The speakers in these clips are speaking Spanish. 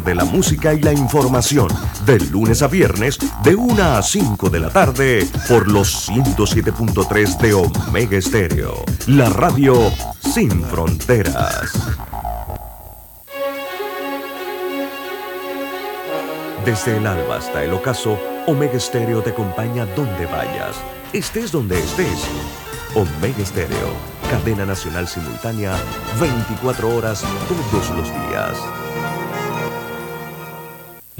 de la música y la información, de lunes a viernes, de 1 a 5 de la tarde, por los 107.3 de Omega Estéreo, la radio sin fronteras. Desde el alba hasta el ocaso, Omega Estéreo te acompaña donde vayas, estés donde estés. Omega Estéreo, cadena nacional simultánea, 24 horas todos los días.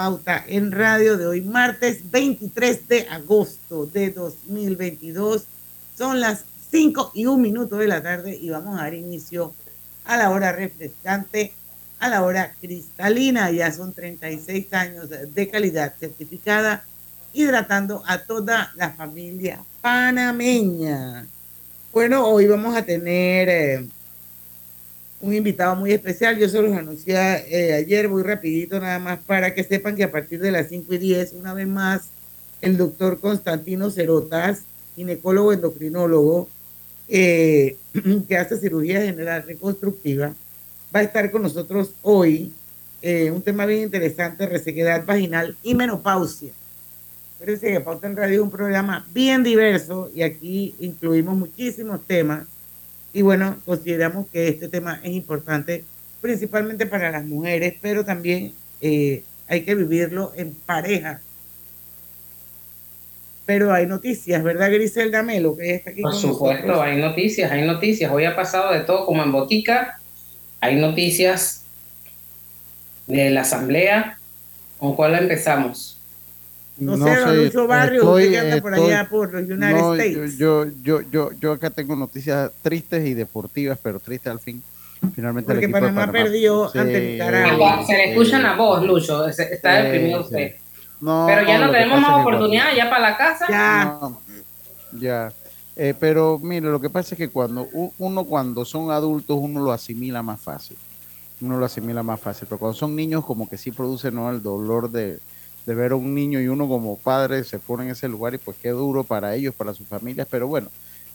Pauta en Radio de hoy, martes 23 de agosto de 2022. Son las 5 y un minuto de la tarde y vamos a dar inicio a la hora refrescante, a la hora cristalina. Ya son 36 años de calidad certificada, hidratando a toda la familia panameña. Bueno, hoy vamos a tener eh, un invitado muy especial. Yo se los anuncié eh, ayer, muy rapidito nada más, para que sepan que a partir de las 5 y 10, una vez más, el doctor Constantino Cerotas, ginecólogo endocrinólogo, eh, que hace cirugía general reconstructiva, va a estar con nosotros hoy. Eh, un tema bien interesante, resequedad vaginal y menopausia. Fíjense que Pauta en Radio un programa bien diverso y aquí incluimos muchísimos temas y bueno, consideramos que este tema es importante principalmente para las mujeres, pero también eh, hay que vivirlo en pareja. Pero hay noticias, ¿verdad, Griselda Melo? Que está aquí Por supuesto, hay noticias, hay noticias. Hoy ha pasado de todo como en botica. Hay noticias de la asamblea. ¿Con cuál empezamos? No, sé, sé Lucho Barrio, estoy, usted que anda por allá por los United no, States. Yo, yo, yo, yo acá tengo noticias tristes y deportivas, pero tristes al fin. Finalmente Porque el equipo Panamá, de Panamá perdió sí, ante Nicaragua. Se le escuchan a vos, Lucho. Está Sí, deprimido sí. usted. No, Pero ya no, tenemos más oportunidad, ya para la casa. Ya. No, ya. Eh, pero mire, lo que pasa es que cuando uno cuando son adultos uno lo asimila más fácil. Uno lo asimila más fácil, pero cuando son niños como que sí produce ¿no? el dolor de, de ver a un niño y uno como padre se pone en ese lugar y pues qué duro para ellos, para sus familias, pero bueno,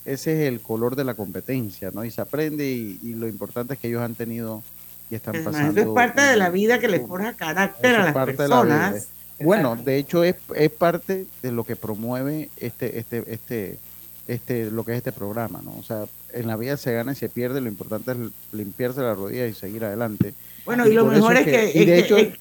ese es el color de la competencia, ¿no? Y se aprende y, y lo importante es que ellos han tenido y están Además, pasando. eso es parte de la vida que le forja carácter a las parte de la vida. personas. Bueno, de hecho es, es parte de lo que promueve este, este, este, este, lo que es este programa, ¿no? O sea, en la vida se gana y se pierde, lo importante es limpiarse las rodillas y seguir adelante. Bueno, y lo mejor es que, y de que- hecho, es-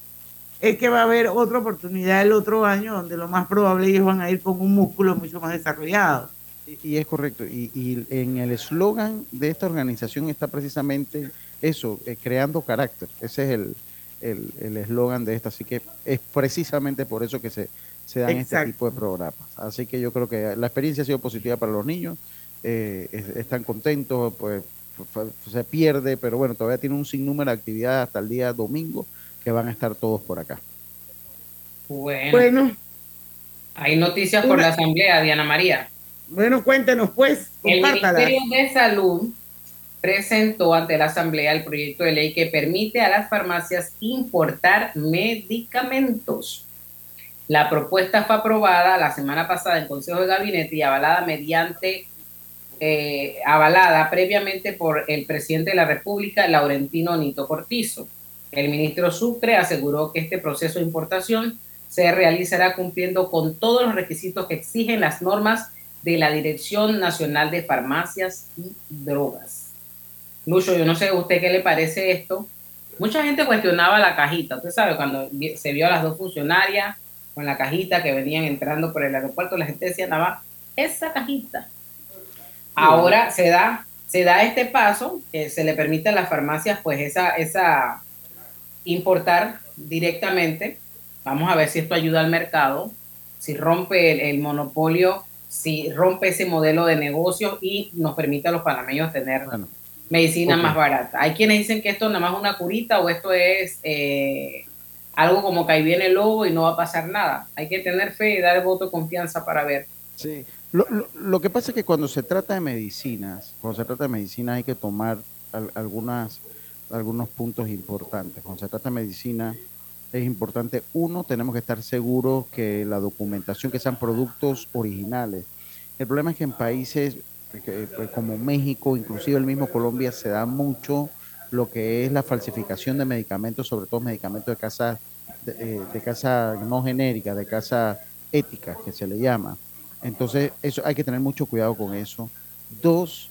es que va a haber otra oportunidad el otro año donde lo más probable ellos van a ir con un músculo mucho más desarrollado. y- y es correcto, y, y en el eslogan de esta organización está precisamente eso, eh, creando carácter, ese es el el el eslogan de esta, así que es precisamente por eso que se, se dan Exacto. este tipo de programas. Así que yo creo que la experiencia ha sido positiva para los niños, eh, es- están contentos, pues se pierde, pero bueno, todavía tiene un sinnúmero de actividades hasta el día domingo que van a estar todos por acá. Bueno, Bueno, hay noticias por la asamblea, Diana María. bueno, cuéntenos pues, El. Ministerio de Salud presentó ante la Asamblea el proyecto de ley que permite a las farmacias importar medicamentos. La propuesta fue aprobada la semana pasada en Consejo de Gabinete y avalada mediante eh, avalada previamente por el presidente de la República, Laurentino Nito Cortizo. El ministro Sucre aseguró que este proceso de importación se realizará cumpliendo con todos los requisitos que exigen las normas de la Dirección Nacional de Farmacias y Drogas. Lucho, yo no sé a usted qué le parece esto. Mucha gente cuestionaba la cajita. Usted sabe, cuando se vio a las dos funcionarias con la cajita que venían entrando por el aeropuerto, la gente decía, nada, esa cajita. Ahora se da, se da este paso, que se le permite a las farmacias, pues, esa, esa importar directamente. Vamos a ver si esto ayuda al mercado, si rompe el, el monopolio, si rompe ese modelo de negocio y nos permite a los panameños tener Bueno, medicina más barata. Hay quienes dicen que esto nada más es una curita o esto es eh, algo como que ahí viene el lobo y no va a pasar nada. Hay que tener fe y dar el voto de confianza para ver. Sí, lo, lo, que pasa es que cuando se trata de medicinas, cuando se trata de medicinas hay que tomar algunas, algunos puntos importantes. Cuando se trata de medicina es importante, uno, tenemos que estar seguros que la documentación, que sean productos originales. El problema es que en países pues, como México, inclusive el mismo Colombia, se da mucho lo que es la falsificación de medicamentos, sobre todo medicamentos de casa, de, eh, casa no genérica, de casa ética, que se le llama. Entonces, eso hay que tener mucho cuidado con eso. Dos,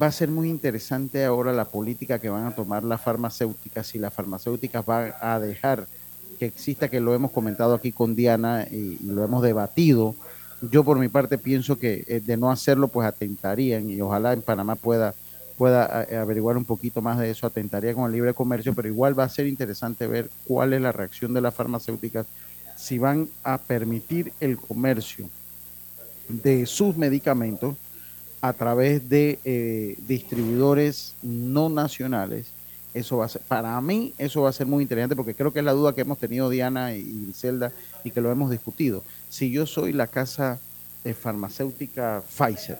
va a ser muy interesante ahora la política que van a tomar las farmacéuticas, si las farmacéuticas van a dejar que exista, que lo hemos comentado aquí con Diana y lo hemos debatido, yo por mi parte pienso que eh, de no hacerlo, pues atentarían y ojalá en Panamá pueda, pueda eh, averiguar un poquito más de eso, atentaría con el libre comercio, pero igual va a ser interesante ver cuál es la reacción de las farmacéuticas, si van a permitir el comercio de sus medicamentos a través de eh, distribuidores no nacionales. Eso va a ser, para mí, eso va a ser muy interesante porque creo que es la duda que hemos tenido Diana y Zelda y que lo hemos discutido si yo soy la casa de farmacéutica Pfizer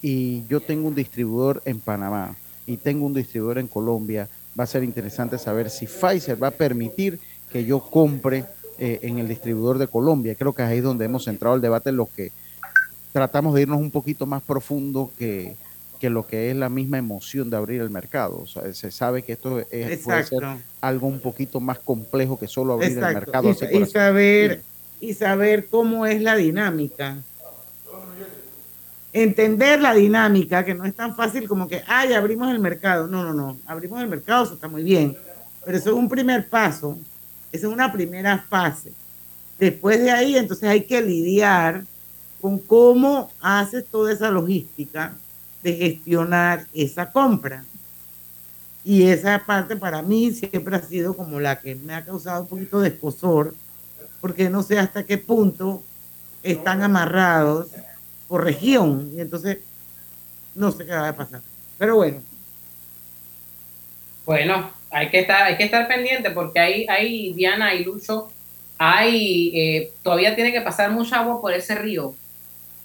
y yo tengo un distribuidor en Panamá y tengo un distribuidor en Colombia, va a ser interesante saber si Pfizer va a permitir que yo compre eh, en el distribuidor de Colombia. Creo que ahí es donde hemos entrado el debate en lo que tratamos de irnos un poquito más profundo que, lo que es la misma emoción de abrir el mercado. O sea, se sabe que esto es, puede ser algo un poquito más complejo que solo abrir el mercado. Y, saber y saber cómo es la dinámica. Entender la dinámica, que no es tan fácil como que, ay, abrimos el mercado. No, no, no, abrimos el mercado, eso está muy bien. Pero eso es un primer paso, esa es una primera fase. Después de ahí, entonces hay que lidiar con cómo haces toda esa logística de gestionar esa compra. Y esa parte para mí siempre ha sido como la que me ha causado un poquito de escosor, porque no sé hasta qué punto están amarrados por región. Y entonces no sé qué va a pasar. Pero bueno. Bueno, hay que estar, hay que estar pendiente porque ahí, hay Diana y Lucho, hay, eh, todavía tiene que pasar mucha agua por ese río.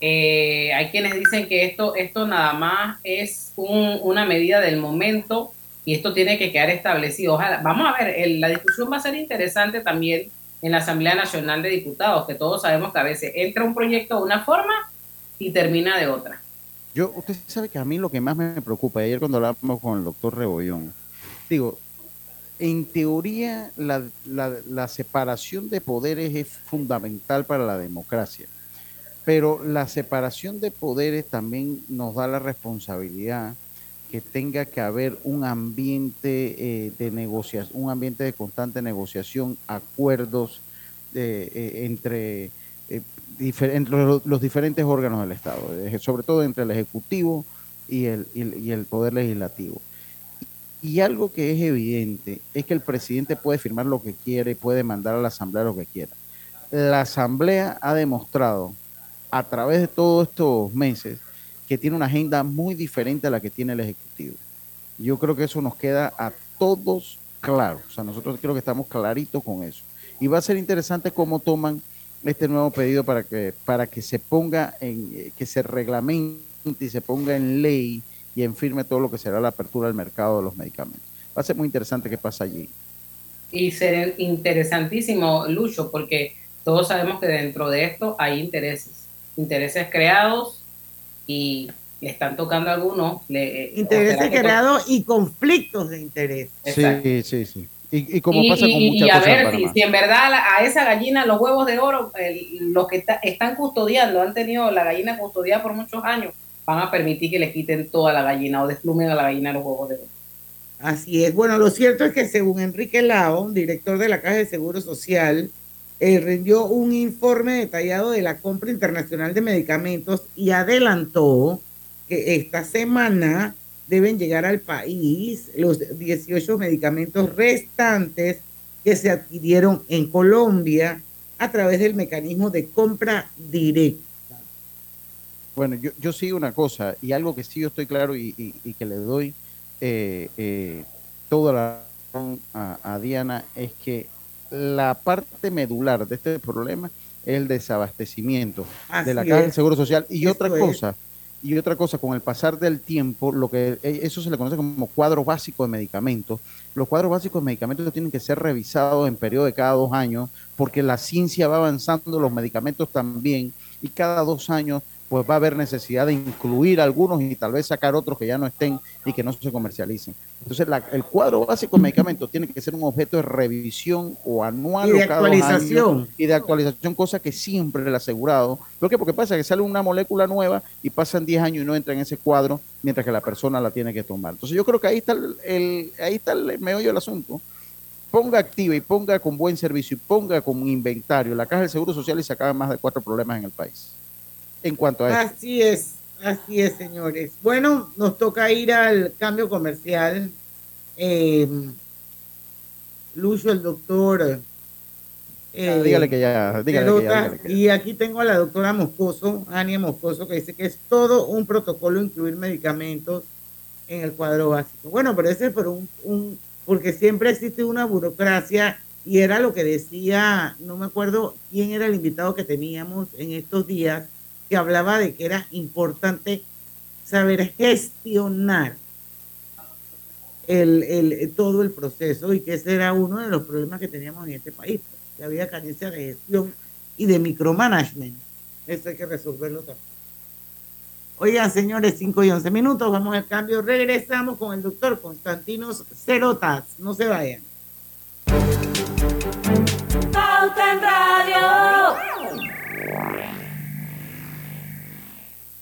Eh, hay quienes dicen que esto, esto nada más es una medida del momento y esto tiene que quedar establecido. Ojalá, vamos a ver, la discusión va a ser interesante también en la Asamblea Nacional de Diputados, que todos sabemos que a veces entra un proyecto de una forma y termina de otra. Yo, usted sabe que a mí lo que más me preocupa, ayer cuando hablamos con el doctor Rebollón, digo, en teoría la, la, separación de poderes es fundamental para la democracia, pero la separación de poderes también nos da la responsabilidad que tenga que haber un ambiente eh, de negociación, un ambiente de constante negociación, acuerdos eh, eh, entre, los, diferentes órganos del Estado, sobre todo entre el Ejecutivo y el, y el Poder Legislativo. Y algo que es evidente es que el presidente puede firmar lo que quiere, puede mandar a la Asamblea lo que quiera. La Asamblea ha demostrado a través de todos estos meses que tiene una agenda muy diferente a la que tiene el Ejecutivo. Yo creo que eso nos queda a todos claro. O sea, nosotros creo que estamos claritos con eso. Y va a ser interesante cómo toman este nuevo pedido para que, para que se ponga en, eh, que se reglamente y se ponga en ley y en firme todo lo que será la apertura del mercado de los medicamentos. Va a ser muy interesante qué pasa allí. Y ser interesantísimo, Lucho, porque todos sabemos que dentro de esto hay intereses, intereses creados y le están tocando a algunos. Le, eh, Intereses creados y conflictos de interés. Sí, sí, sí. Y, como pasa con muchas y a ver si, en verdad a esa gallina, los huevos de oro, los que están custodiando, han tenido la gallina custodiada por muchos años, van a permitir que le quiten toda la gallina o desplumen a la gallina los huevos de oro. Así es. Bueno, lo cierto es que según Enrique Lao, director de la Caja de Seguro Social, eh, rindió un informe detallado de la compra internacional de medicamentos y adelantó que esta semana deben llegar al país los 18 medicamentos restantes que se adquirieron en Colombia a través del mecanismo de compra directa. Bueno, yo, yo sí una cosa, y algo que sí yo estoy claro y, que le doy eh, eh, toda la razón a Diana, es que la parte medular de este problema es el desabastecimiento de la caja del. Seguro Social. Y otra es. cosa, y otra cosa, con el pasar del tiempo, lo que eh, eso se le conoce como cuadro básico de medicamentos. Los cuadros básicos de medicamentos tienen que ser revisados en periodo de cada dos años, porque la ciencia va avanzando, los medicamentos también, y cada dos años pues va a haber necesidad de incluir algunos y tal vez sacar otros que ya no estén y que no se comercialicen. Entonces, la- el cuadro básico de medicamentos tiene que ser un objeto de revisión o anual Y de cada actualización. y de actualización, cosa que siempre el asegurado. ¿Por qué? Porque pasa que sale una molécula nueva y pasan 10 años y no entra en ese cuadro mientras que la persona la tiene que tomar. Entonces, yo creo que ahí está el, el- ahí está el meollo del asunto. Ponga activa y ponga con buen servicio y ponga como inventario la caja del Seguro Social y se acaban más de cuatro problemas en el país. En cuanto a eso. Así es, así es, señores. Bueno, nos toca ir al cambio comercial. Eh, Lucho, el doctor. Ya, eh, dígale que ya, dígale que ya, Pelota, dígale que ya. y aquí tengo a la doctora Moscoso, Ania Moscoso, que dice que es todo un protocolo incluir medicamentos en el cuadro básico. Bueno, pero ese es por un, un- porque siempre existe una burocracia y era lo que decía, no me acuerdo quién era el invitado que teníamos en estos días, que hablaba de que era importante saber gestionar el, el- todo el proceso y que ese era uno de los problemas que teníamos en este país, que había carencia de gestión y de micromanagement. Eso hay que resolverlo también. Oigan, señores, 5 y 11 minutos, vamos al cambio, regresamos con el doctor Constantinos Cerotas, no se vayan. Pauta en Radio.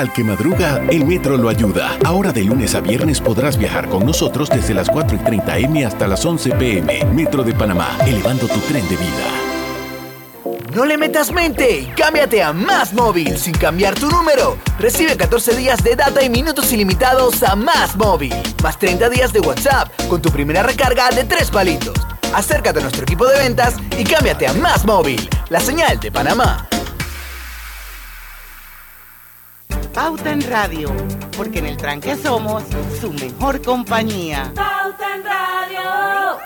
Al que madruga, el metro lo ayuda. Ahora de lunes a viernes podrás viajar con nosotros desde las 4 y 30 M hasta las 11 PM. Metro de Panamá, elevando tu tren de vida. No le metas mente y cámbiate a Más Móvil sin cambiar tu número. Recibe 14 días de data y minutos ilimitados a Más Móvil. Más 30 días de WhatsApp con tu primera recarga de 3 palitos. Acércate a nuestro equipo de ventas y cámbiate a Más Móvil, la señal de Panamá. Pauta en Radio, porque en el tranque somos su mejor compañía. Pauta en Radio.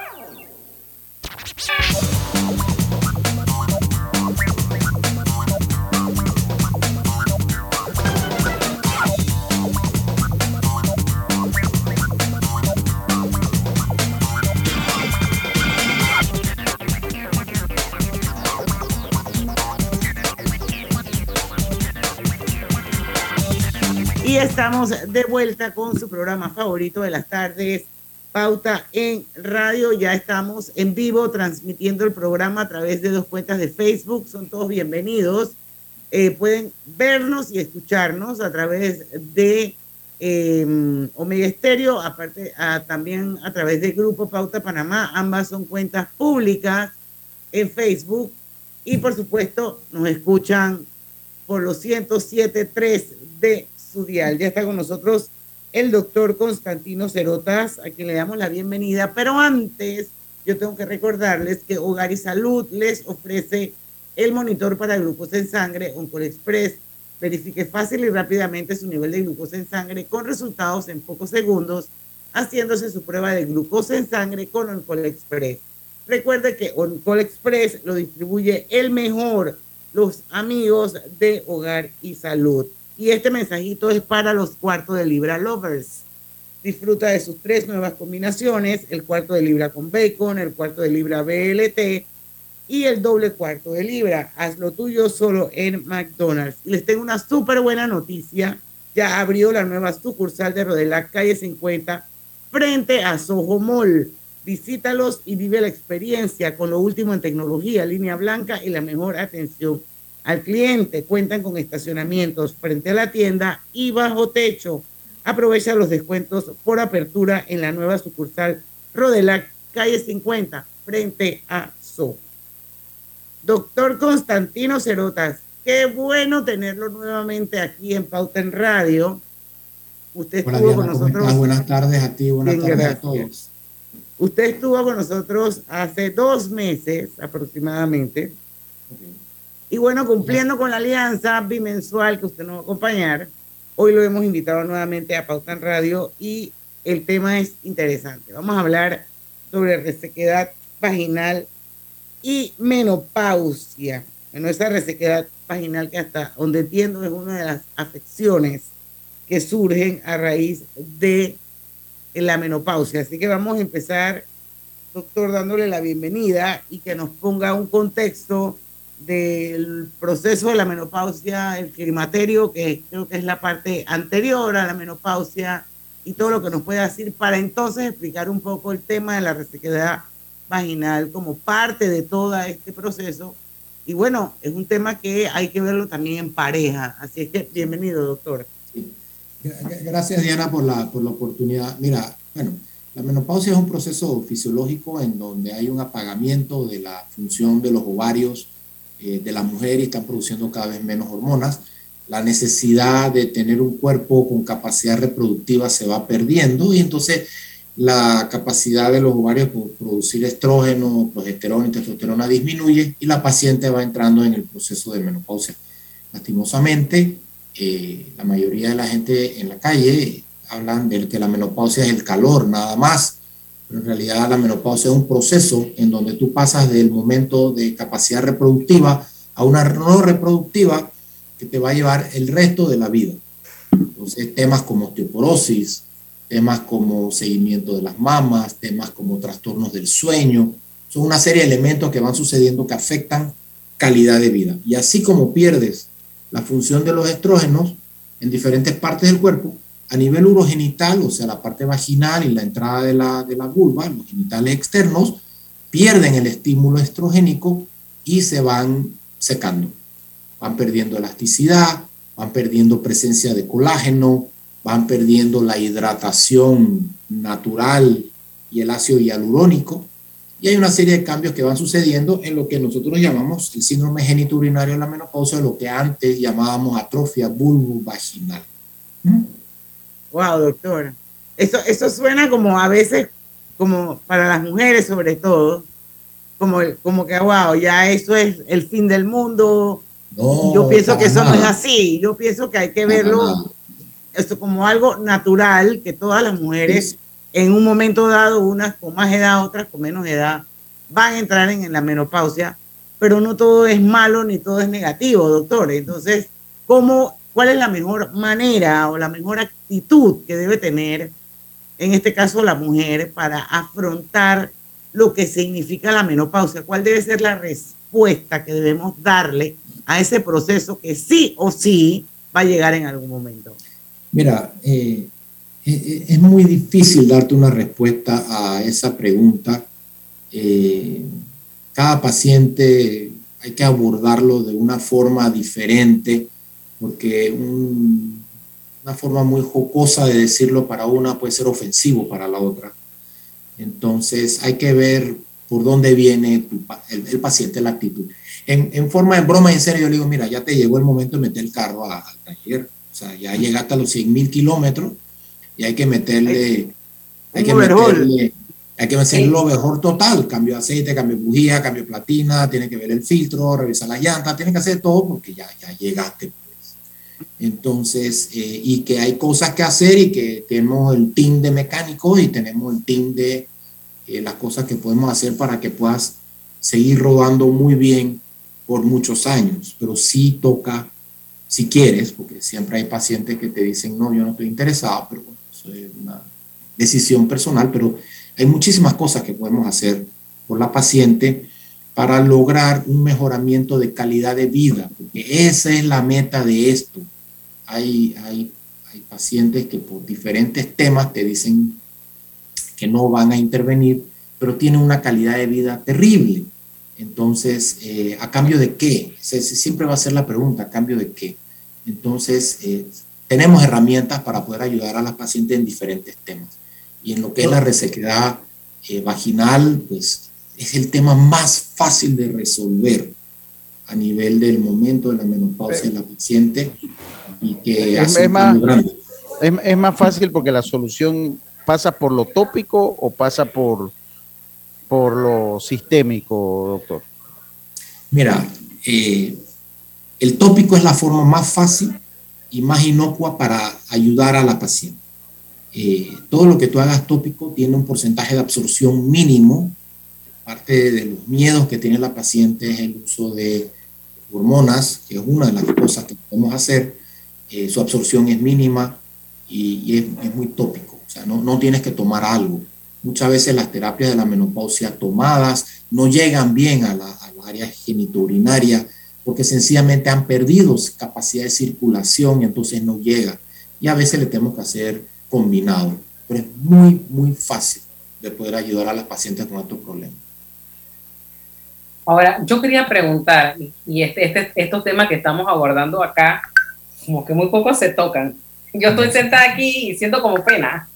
Y estamos de vuelta con su programa favorito de las tardes, Pauta en Radio. Ya estamos en vivo transmitiendo el programa a través de dos cuentas de Facebook. Son todos bienvenidos. Eh, pueden vernos y escucharnos a través de eh, Omega Estéreo, aparte también a través del Grupo Pauta Panamá. Ambas son cuentas públicas en Facebook. Y por supuesto, nos escuchan por los 107.3 de Ya está con nosotros el doctor Constantino Cerotas, a quien le damos la bienvenida. Pero antes, yo tengo que recordarles que Hogar y Salud les ofrece el monitor para glucosa en sangre Oncol Express. Verifique fácil y rápidamente su nivel de glucosa en sangre con resultados en pocos segundos, haciéndose su prueba de glucosa en sangre con Oncol Express. Recuerde que Oncol Express lo distribuye el mejor, los amigos de Hogar y Salud. Y este mensajito es para los cuartos de libra lovers. Disfruta de sus tres nuevas combinaciones, el cuarto de libra con bacon, el cuarto de libra BLT y el doble cuarto de libra. Hazlo tuyo solo en McDonald's. Y les tengo una súper buena noticia. Ya abrió la nueva sucursal de Rodelac, calle 50, frente a Soho Mall. Visítalos y vive la experiencia con lo último en tecnología, línea blanca y la mejor atención al cliente. Cuentan con estacionamientos frente a la tienda y bajo techo. Aprovecha los descuentos por apertura en la nueva sucursal Rodelac, calle 50, frente a So. Doctor Constantino Cerotas, qué bueno tenerlo nuevamente aquí en Pauta en Radio. Usted Hola, estuvo Diana, con ¿cómo nosotros. Buenas tardes a ti, buenas tardes a gracias. todos. Usted estuvo con nosotros hace dos meses aproximadamente. Y bueno, cumpliendo con la alianza bimensual que usted nos va a acompañar, hoy lo hemos invitado nuevamente a Pauta Radio y el tema es interesante. Vamos a hablar sobre resequedad vaginal y menopausia. Bueno, esa resequedad vaginal que hasta donde entiendo es una de las afecciones que surgen a raíz de la menopausia. Así que vamos a empezar, doctor, dándole la bienvenida y que nos ponga un contexto del proceso de la menopausia, el climaterio, que creo que es la parte anterior a la menopausia, y todo lo que nos puede decir para entonces explicar un poco el tema de la resequedad vaginal como parte de todo este proceso. Y bueno, es un tema que hay que verlo también en pareja. Así es que bienvenido, doctor. Gracias, Diana, por la, por la oportunidad. Mira, bueno, la menopausia es un proceso fisiológico en donde hay un apagamiento de la función de los ovarios eh, de la mujer y están produciendo cada vez menos hormonas. La necesidad de tener un cuerpo con capacidad reproductiva se va perdiendo y entonces la capacidad de los ovarios por producir estrógeno, progesterona y testosterona disminuye y la paciente va entrando en el proceso de menopausia. Lastimosamente, eh, la mayoría de la gente en la calle hablan de que la menopausia es el calor nada más, pero en realidad la menopausia es un proceso en donde tú pasas del momento de capacidad reproductiva a una no reproductiva que te va a llevar el resto de la vida. Entonces, temas como osteoporosis, temas como seguimiento de las mamas, temas como trastornos del sueño. Son una serie de elementos que van sucediendo que afectan calidad de vida. Y así como pierdes la función de los estrógenos en diferentes partes del cuerpo, a nivel urogenital, o sea, la parte vaginal y la entrada de la, de la vulva, los genitales externos, pierden el estímulo estrogénico y se van secando. Van perdiendo elasticidad, van perdiendo presencia de colágeno, van perdiendo la hidratación natural y el ácido hialurónico. Y hay una serie de cambios que van sucediendo en lo que nosotros llamamos el síndrome genitourinario en la menopausia, lo que antes llamábamos atrofia vulvovaginal. Wow, doctora. Eso, eso suena como a veces, como para las mujeres sobre todo, como, como que, wow, ya eso es el fin del mundo. yo pienso que eso no es así. Yo pienso que hay que verlo esto como algo natural, que todas las mujeres en un momento dado, unas con más edad, otras con menos edad, van a entrar en, la menopausia, pero no todo es malo ni todo es negativo, doctor. Entonces, ¿cómo, ¿cuál es la mejor manera o la mejor actitud que debe tener, en este caso la mujer, para afrontar lo que significa la menopausia? ¿Cuál debe ser la respuesta que debemos darle a ese proceso que sí o sí va a llegar en algún momento? Mira, eh, eh, eh, es muy difícil darte una respuesta a esa pregunta. cada paciente hay que abordarlo de una forma diferente, porque una forma muy jocosa de decirlo para una puede ser ofensivo para la otra. Entonces hay que ver por dónde viene el, paciente, la actitud. En, forma de broma, en serio, yo le digo, mira, ya te llegó el momento de meter el carro al taller o sea, ya llegaste a los 100 mil kilómetros y hay que meterle, hay que meterle, hay que hacer lo mejor total, cambio de aceite, cambio de bujía, cambio de platina, tiene que ver el filtro, revisar las llantas, tiene que hacer todo porque ya, ya llegaste. Entonces, eh, y que hay cosas que hacer y que tenemos el team de mecánicos y tenemos el team de eh, las cosas que podemos hacer para que puedas seguir rodando muy bien por muchos años, pero sí toca si quieres, porque siempre hay pacientes que te dicen, no, yo no estoy interesado, pero eso es una decisión personal, pero hay muchísimas cosas que podemos hacer por la paciente para lograr un mejoramiento de calidad de vida, porque esa es la meta de esto. Hay, hay, hay pacientes que por diferentes temas te dicen que no van a intervenir, pero tienen una calidad de vida terrible. Entonces, eh, ¿a cambio de qué? siempre va a ser la pregunta, ¿a cambio de qué? Entonces, eh, tenemos herramientas para poder ayudar a las pacientes en diferentes temas. Y en lo que es la resequedad eh, vaginal, pues es el tema más fácil de resolver a nivel del momento de la menopausia de la paciente y que es, es más, es, es, más fácil porque la solución pasa por lo tópico o pasa por, por lo sistémico, doctor. Mira, eh, el tópico es la forma más fácil y más inocua para ayudar a la paciente. Eh, todo lo que tú hagas tópico tiene un porcentaje de absorción mínimo. Parte de los miedos que tiene la paciente es el uso de hormonas, que es una de las cosas que podemos hacer. Eh, su absorción es mínima y, es, muy tópico. O sea, no, no tienes que tomar algo. Muchas veces las terapias de la menopausia tomadas no llegan bien a la, área genitourinaria porque sencillamente han perdido capacidad de circulación y entonces no llega. Y a veces le tenemos que hacer combinado, pero es muy, muy fácil de poder ayudar a las pacientes con estos problemas. Ahora, yo quería preguntar, y este, este, estos temas que estamos abordando acá, como que muy pocos se tocan. Yo estoy sentada aquí y siento como pena,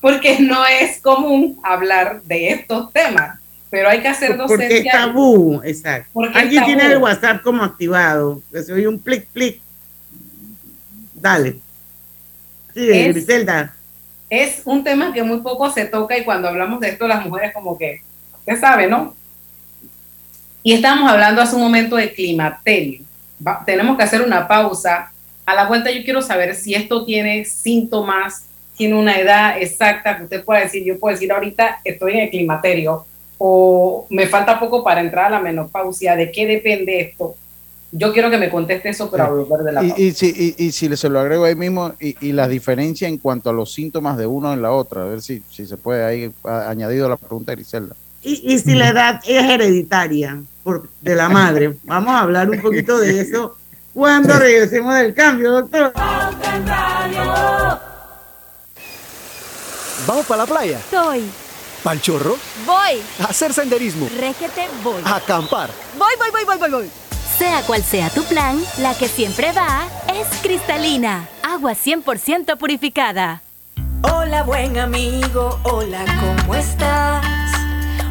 porque no es común hablar de estos temas pero hay que hacer docencia. Porque es tabú, exacto. Alguien tiene el WhatsApp como activado, se oye un plic, plic. Dale. Sí, es, Griselda. Es un tema que muy poco se toca y cuando hablamos de esto las mujeres como que, usted sabe, ¿no? Y estamos hablando hace un momento de climaterio. tenemos que hacer una pausa. A la vuelta yo quiero saber si esto tiene síntomas, tiene una edad exacta que usted pueda decir. Yo puedo decir ahorita estoy en el climaterio o me falta poco para entrar a la menopausia, ¿de qué depende esto? Yo quiero que me conteste eso, pero a volver de la Y, pausa. y si, y, y si se lo agrego ahí mismo, y, y la diferencia en cuanto a los síntomas de uno en la otra, a ver si, si se puede ahí añadido a la pregunta de Griselda. Y, y si la edad es hereditaria por, de la madre. Vamos a hablar un poquito de eso cuando regresemos del cambio, doctor. ¿Vamos para la playa? Estoy. ¿Pal chorro? Voy. ¿A hacer senderismo? Réquete, voy. ¿A acampar? Voy, voy, voy, voy, voy, voy. Sea cual sea tu plan, la que siempre va es cristalina. Agua 100% purificada. Hola buen amigo, hola, ¿cómo estás?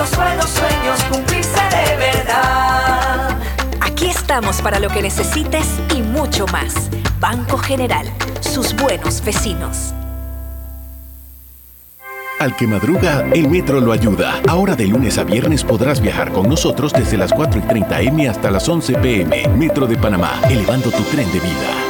Los buenos sueños cumplirse de verdad. Aquí estamos para lo que necesites y mucho más. Banco General, sus buenos vecinos. Al que madruga, el metro lo ayuda. Ahora de lunes a viernes podrás viajar con nosotros desde las 4 y 30 M hasta las 11 PM. Metro de Panamá, elevando tu tren de vida.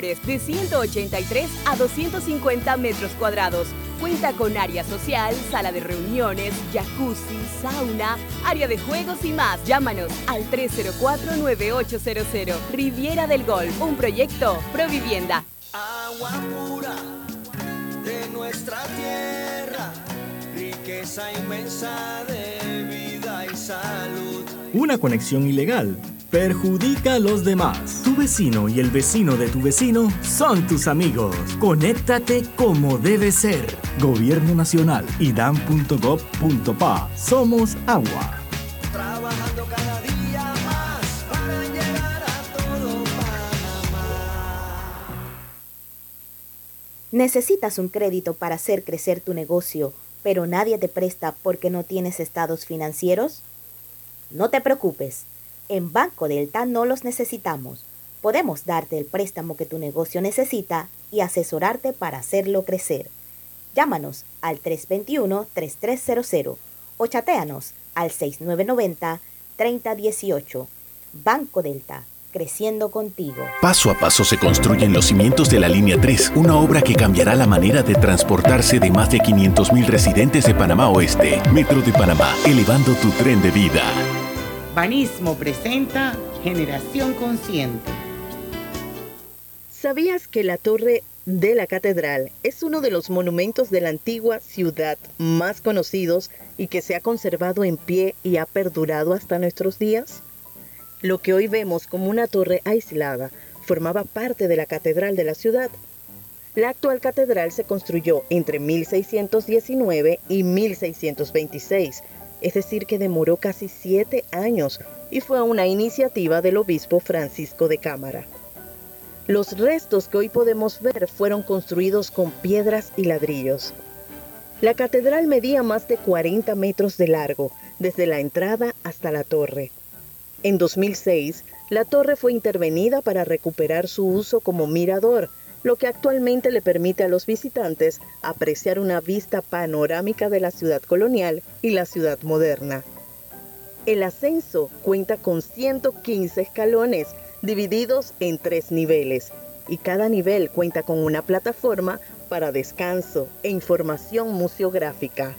de 183 a 250 metros cuadrados. Cuenta con área social, sala de reuniones, jacuzzi, sauna, área de juegos y más. Llámanos al 304-9800. Riviera del Golf, un proyecto Provivienda. Agua pura de nuestra tierra, riqueza inmensa de vida y salud. Una conexión ilegal perjudica a los demás. Tu vecino y el vecino de tu vecino son tus amigos. Conéctate como debe ser. Gobierno Nacional y dan.gov.pa. Somos agua. Trabajando cada día más para llegar a todo ¿Necesitas un crédito para hacer crecer tu negocio, pero nadie te presta porque no tienes estados financieros? No te preocupes, en Banco Delta no los necesitamos. Podemos darte el préstamo que tu negocio necesita y asesorarte para hacerlo crecer. Llámanos al 321-3300 o chatéanos al 6990-3018. Banco Delta, creciendo contigo. Paso a paso se construyen los cimientos de la Línea 3, una obra que cambiará la manera de transportarse de más de 500.000 residentes de Panamá Oeste. Metro de Panamá, elevando tu tren de vida. Banismo presenta Generación Consciente. ¿Sabías que la torre de la catedral es uno de los monumentos de la antigua ciudad más conocidos y que se ha conservado en pie y ha perdurado hasta nuestros días? Lo que hoy vemos como una torre aislada formaba parte de la catedral de la ciudad. La actual catedral se construyó entre 1619 y 1626, es decir, que demoró casi siete años y fue una iniciativa del obispo Francisco de Cámara. Los restos que hoy podemos ver fueron construidos con piedras y ladrillos. La catedral medía más de 40 metros de largo, desde la entrada hasta la torre. En 2006, la torre fue intervenida para recuperar su uso como mirador, lo que actualmente le permite a los visitantes apreciar una vista panorámica de la ciudad colonial y la ciudad moderna. El ascenso cuenta con 115 escalones divididos en tres niveles y cada nivel cuenta con una plataforma para descanso e información museográfica.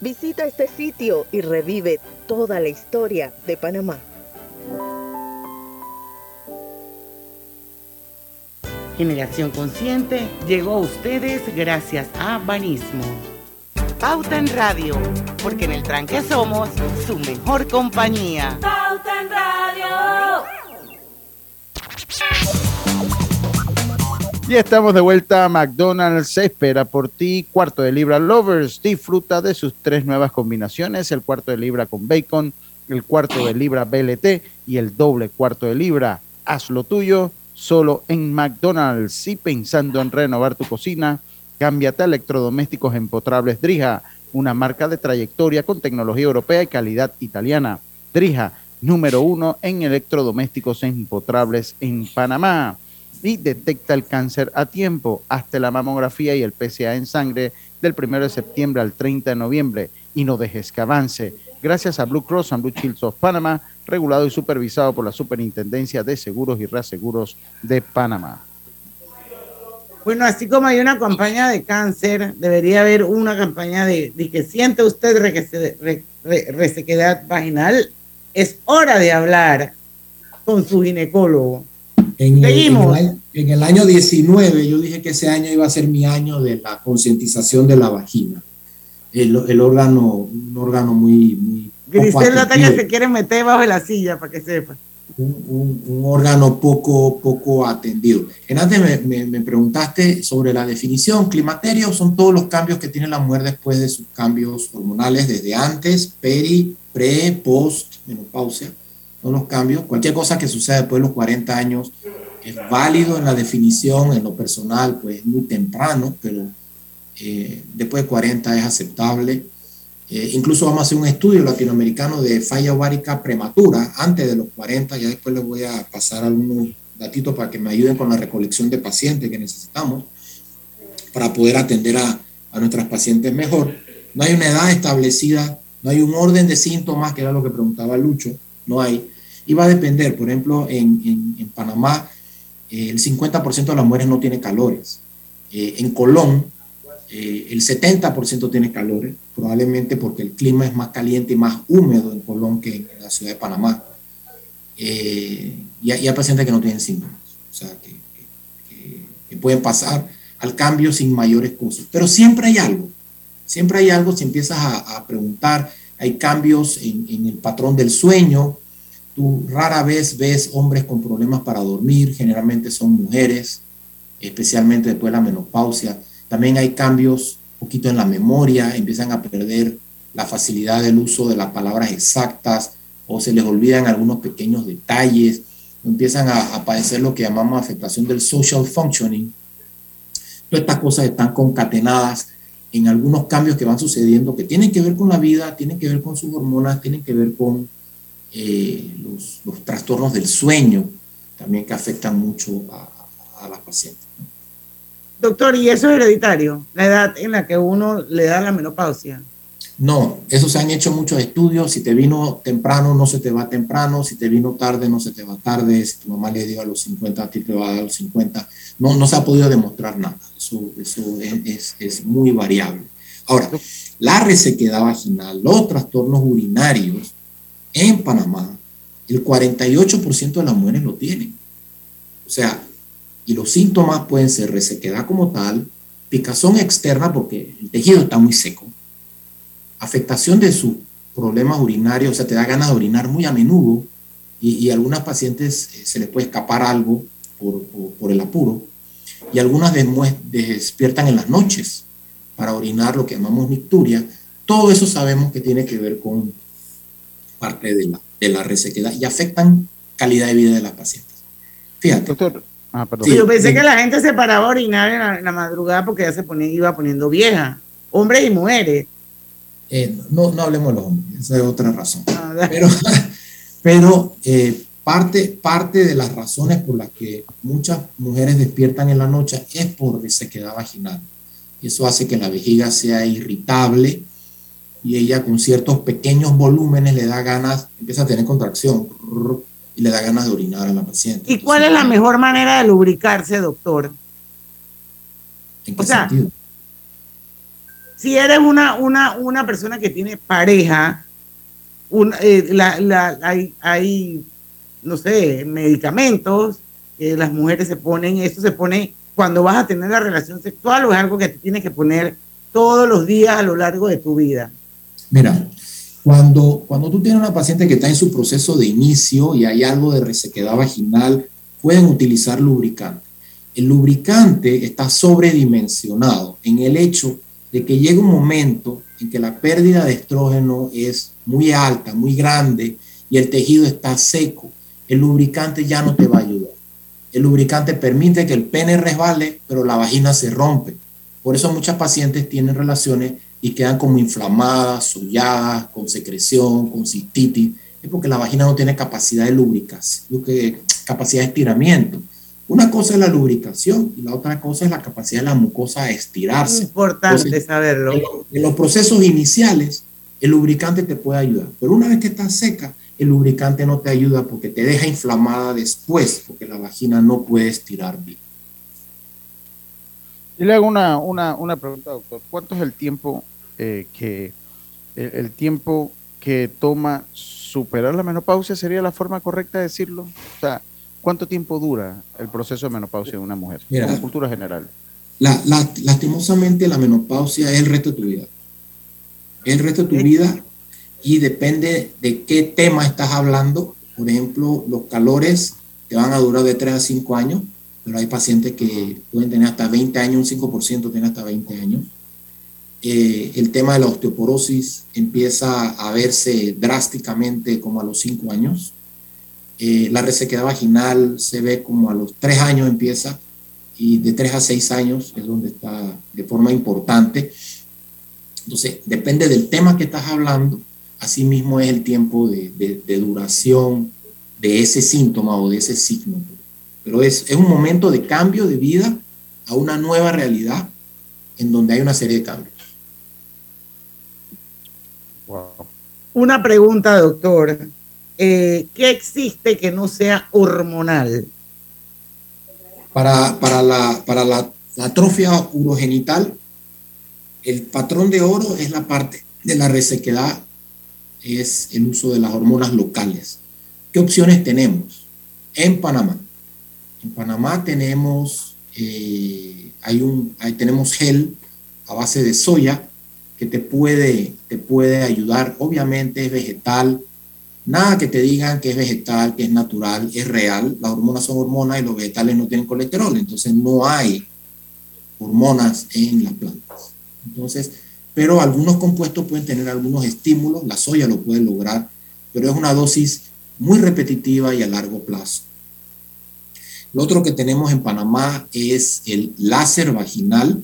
Visita este sitio y revive toda la historia de Panamá. Generación Consciente llegó a ustedes gracias a Banismo. Pauta en Radio, porque en el tranque somos su mejor compañía. Pauta en Radio. Y estamos de vuelta a McDonald's. Se espera por ti. Cuarto de libra Lovers. Disfruta de sus tres nuevas combinaciones: el cuarto de libra con bacon, el cuarto de libra BLT y el doble cuarto de libra. Haz lo tuyo solo en McDonald's. Y pensando en renovar tu cocina, cámbiate a electrodomésticos empotrables Drija, una marca de trayectoria con tecnología europea y calidad italiana. Drija, número uno en electrodomésticos empotrables en Panamá y detecta el cáncer a tiempo. hasta la mamografía y el PSA en sangre del 1 de septiembre al 30 de noviembre y no dejes que avance. Gracias a Blue Cross and Blue Shields of Panama, regulado y supervisado por la Superintendencia de Seguros y Reaseguros de Panamá. Bueno, así como hay una campaña de cáncer, debería haber una campaña de, que siente usted resequedad vaginal. Es hora de hablar con su ginecólogo. En el, en, el, año 19 yo dije que ese año iba a ser mi año de la concientización de la vagina. El, el, órgano, un órgano muy... muy Grisel Natalia se quiere meter bajo la silla para que sepa. Un, un, órgano poco, poco atendido. En antes me, me, preguntaste sobre la definición. Climaterio son todos los cambios que tiene la mujer después de sus cambios hormonales, desde antes, peri, pre, post, menopausia son los cambios. Cualquier cosa que suceda después de los 40 años es válido en la definición, en lo personal, pues muy temprano, pero eh, después de 40 es aceptable. Eh, incluso vamos a hacer un estudio latinoamericano de falla ovárica prematura antes de los 40, ya después les voy a pasar algunos datitos para que me ayuden con la recolección de pacientes que necesitamos para poder atender a, a nuestras pacientes mejor. No hay una edad establecida, no hay un orden de síntomas, que era lo que preguntaba Lucho, no hay. Y va a depender, por ejemplo, en, en, Panamá, eh, el 50% de las mujeres no tiene calores. Eh, en Colón, eh, el 70% tiene calores, probablemente porque el clima es más caliente y más húmedo en Colón que en la ciudad de Panamá. y, hay pacientes que no tienen síntomas, o sea, que, pueden pasar al cambio sin mayores cosas. Pero siempre hay algo, siempre hay algo si empiezas a, a preguntar hay cambios en, el patrón del sueño. Tú rara vez ves hombres con problemas para dormir, generalmente son mujeres, especialmente después de la menopausia. También hay cambios un poquito en la memoria, empiezan a perder la facilidad del uso de las palabras exactas o se les olvidan algunos pequeños detalles, empiezan a, a padecer lo que llamamos afectación del social functioning. Todas estas cosas están concatenadas en algunos cambios que van sucediendo que tienen que ver con la vida, tienen que ver con sus hormonas, tienen que ver con eh, los, trastornos del sueño, también que afectan mucho a las pacientes. Doctor, ¿y eso es hereditario? La edad en la que uno le da la menopausia. No, eso se han hecho muchos estudios. Si te vino temprano, no se te va temprano. Si te vino tarde, no se te va tarde. Si tu mamá le dio a los 50, a ti te va a dar a los 50. No, no se ha podido demostrar nada. Eso, eso es, es, muy variable. Ahora, la resequedad vaginal, los trastornos urinarios en Panamá, el 48% de las mujeres lo tienen. O sea, y los síntomas pueden ser resequedad como tal, picazón externa porque el tejido está muy seco afectación de sus problemas urinarios, o sea, te da ganas de orinar muy a menudo y, a algunas pacientes eh, se les puede escapar algo por, el apuro y algunas despiertan en las noches para orinar lo que llamamos nicturia. Todo eso sabemos que tiene que ver con parte de la, resequedad y afectan calidad de vida de las pacientes. Fíjate. Ah, yo pensé que la gente se paraba a orinar en la, madrugada porque ya se ponía, iba poniendo vieja, hombres y mujeres. Eh, no, no hablemos de los hombres, esa es otra razón. Ah, pero, pero eh, parte, parte de las razones por las que muchas mujeres despiertan en la noche es por resequedad vaginal. Y eso hace que la vejiga sea irritable y ella con ciertos pequeños volúmenes le da ganas, empieza a tener contracción y le da ganas de orinar a la paciente. ¿Y cuál es la mejor manera de lubricarse, doctor? ¿En qué O sea, sentido? si eres una, una, una persona que tiene pareja, un- eh, la- la- hay, hay, no sé, medicamentos que las mujeres se ponen, esto se pone cuando vas a tener la relación sexual o es algo que te tienes que poner todos los días a lo largo de tu vida. Mira, cuando, cuando tú tienes una paciente que está en su proceso de inicio y hay algo de resequedad vaginal, pueden utilizar lubricante. El lubricante está sobredimensionado en el hecho de que llega un momento en que la pérdida de estrógeno es muy alta, muy grande y el tejido está seco. El lubricante ya no te va a ayudar. El lubricante permite que el pene resbale, pero la vagina se rompe. Por eso muchas pacientes tienen relaciones y quedan como inflamadas, solladas, con secreción, con cistitis. Es porque la vagina no tiene capacidad de lubricación, capacidad de estiramiento. Una cosa es la lubricación y la otra cosa es la capacidad de la mucosa de estirarse. Importante Entonces, saberlo. En, lo- en los procesos iniciales, el lubricante te puede ayudar, pero una vez que está seca, el lubricante no te ayuda porque te deja inflamada después, porque la vagina no puede estirar bien. Y le hago una, una, una pregunta, doctor. ¿Cuánto es el tiempo eh, que el, el tiempo que toma superar la menopausia sería la forma correcta de decirlo? O sea, ¿cuánto tiempo dura el proceso de menopausia en una mujer? Mira. Como cultura general. La- la- lastimosamente la menopausia es el resto de tu vida. Es el resto de tu vida y depende de qué tema estás hablando. Por ejemplo, los calores te van a durar de 3 a 5 años, pero hay pacientes que pueden tener hasta 20 años, un 5% tiene hasta 20 años. Eh, el tema de la osteoporosis empieza a verse drásticamente como a los 5 años. Eh, la resequedad vaginal se ve como a los 3 años empieza y de 3 a 6 años es donde está de forma importante. Entonces, depende del tema que estás hablando, así mismo es el tiempo de, duración de ese síntoma o de ese signo. Pero es, es un momento de cambio de vida a una nueva realidad en donde hay una serie de cambios. Una pregunta, doctor. Eh, ¿Qué existe que no sea hormonal? Para, para la, para la, la atrofia urogenital, el patrón de oro es la parte de la resequedad, es el uso de las hormonas locales. ¿Qué opciones tenemos? En Panamá. En Panamá tenemos, eh, hay un, ahí tenemos gel a base de soya que te puede, te puede ayudar. Obviamente es vegetal. Nada que te digan que es vegetal, que es natural, es real. Las hormonas son hormonas y los vegetales no tienen colesterol. Entonces no hay hormonas en las plantas. Entonces, pero algunos compuestos pueden tener algunos estímulos. La soya lo puede lograr, pero es una dosis muy repetitiva y a largo plazo. Lo otro que tenemos en Panamá es el láser vaginal,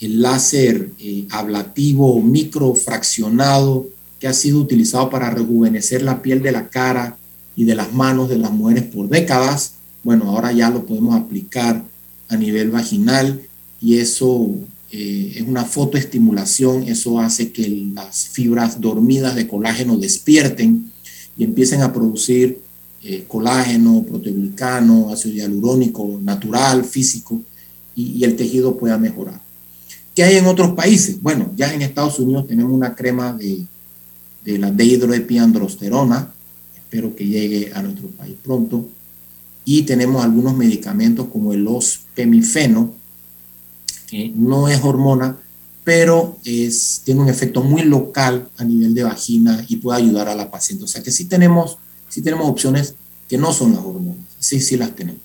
el láser eh, ablativo microfraccionado que ha sido utilizado para rejuvenecer la piel de la cara y de las manos de las mujeres por décadas. Bueno, ahora ya lo podemos aplicar a nivel vaginal y eso eh, es una fotoestimulación, eso hace que las fibras dormidas de colágeno despierten y empiecen a producir eh, colágeno, proteoglicano, ácido hialurónico natural, físico, y, y el tejido pueda mejorar. ¿Qué hay en otros países? Bueno, ya en Estados Unidos tenemos una crema de, de la dehidroepiandrosterona, espero que llegue a nuestro país pronto, y tenemos algunos medicamentos como el ospemifeno, que no es hormona, pero es, tiene un efecto muy local a nivel de vagina y puede ayudar a la paciente. O sea que sí tenemos, sí tenemos opciones que no son las hormonas, sí, sí las tenemos.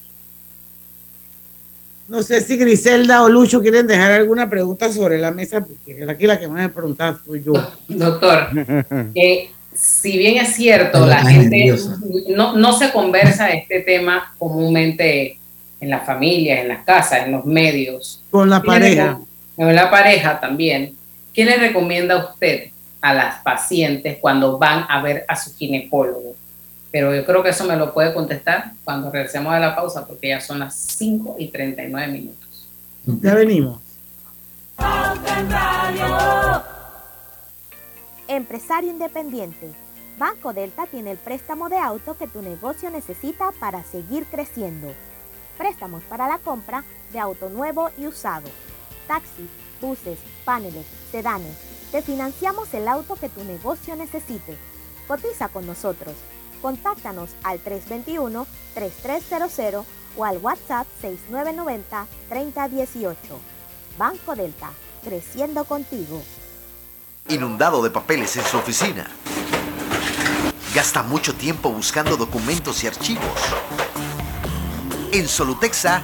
No sé si Griselda o Lucho quieren dejar alguna pregunta sobre la mesa, porque aquí la que me va a preguntar soy yo. Doctor, eh, si bien es cierto, la gente no, no se conversa de este tema comúnmente en las familias, en las casas, en los medios. Con la ¿Qué le pareja. Con la pareja también. ¿Qué le recomienda usted a las pacientes cuando van a ver a su ginecólogo? Pero yo creo que eso me lo puede contestar cuando regresemos de la pausa, porque ya son las 5 y 39 minutos. Ya venimos. Empresario independiente. Banco Delta tiene el préstamo de auto que tu negocio necesita para seguir creciendo. Préstamos para la compra de auto nuevo y usado. Taxis, buses, paneles, sedanes. Te financiamos el auto que tu negocio necesite. Cotiza con nosotros. Contáctanos al 321-3300 o al WhatsApp 6990-3018. Banco Delta, creciendo contigo. Inundado de papeles en su oficina. Gasta mucho tiempo buscando documentos y archivos. En Solutexa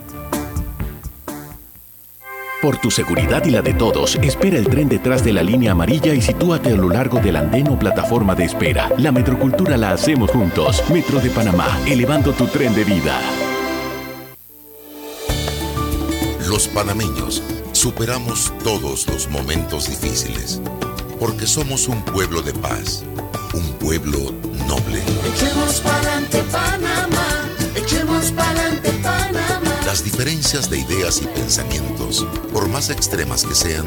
Por tu seguridad y la de todos, espera el tren detrás de la línea amarilla y sitúate a lo largo del andén o plataforma de espera. La metrocultura la hacemos juntos. Metro de Panamá, elevando tu tren de vida. Los panameños superamos todos los momentos difíciles porque somos un pueblo de paz, un pueblo noble. Echemos pa'lante Panamá, echemos Panamá. Las diferencias de ideas y pensamientos, por más extremas que sean,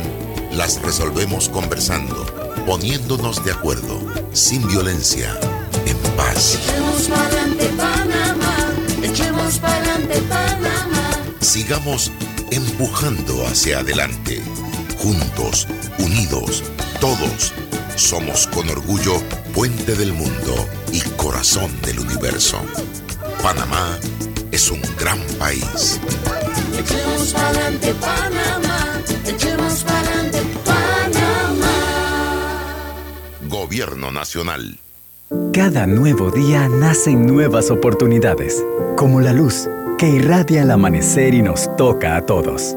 las resolvemos conversando, poniéndonos de acuerdo, sin violencia, en paz. Echemos pa'lante Panamá, echemos pa'lante Panamá. Sigamos empujando hacia adelante, juntos, unidos, todos. Somos con orgullo puente del mundo y corazón del universo. Panamá es un gran país. Echemos pa'lante Panamá, echemos pa'lante Panamá. Gobierno Nacional. Cada nuevo día nacen nuevas oportunidades, como la luz que irradia el amanecer y nos toca a todos.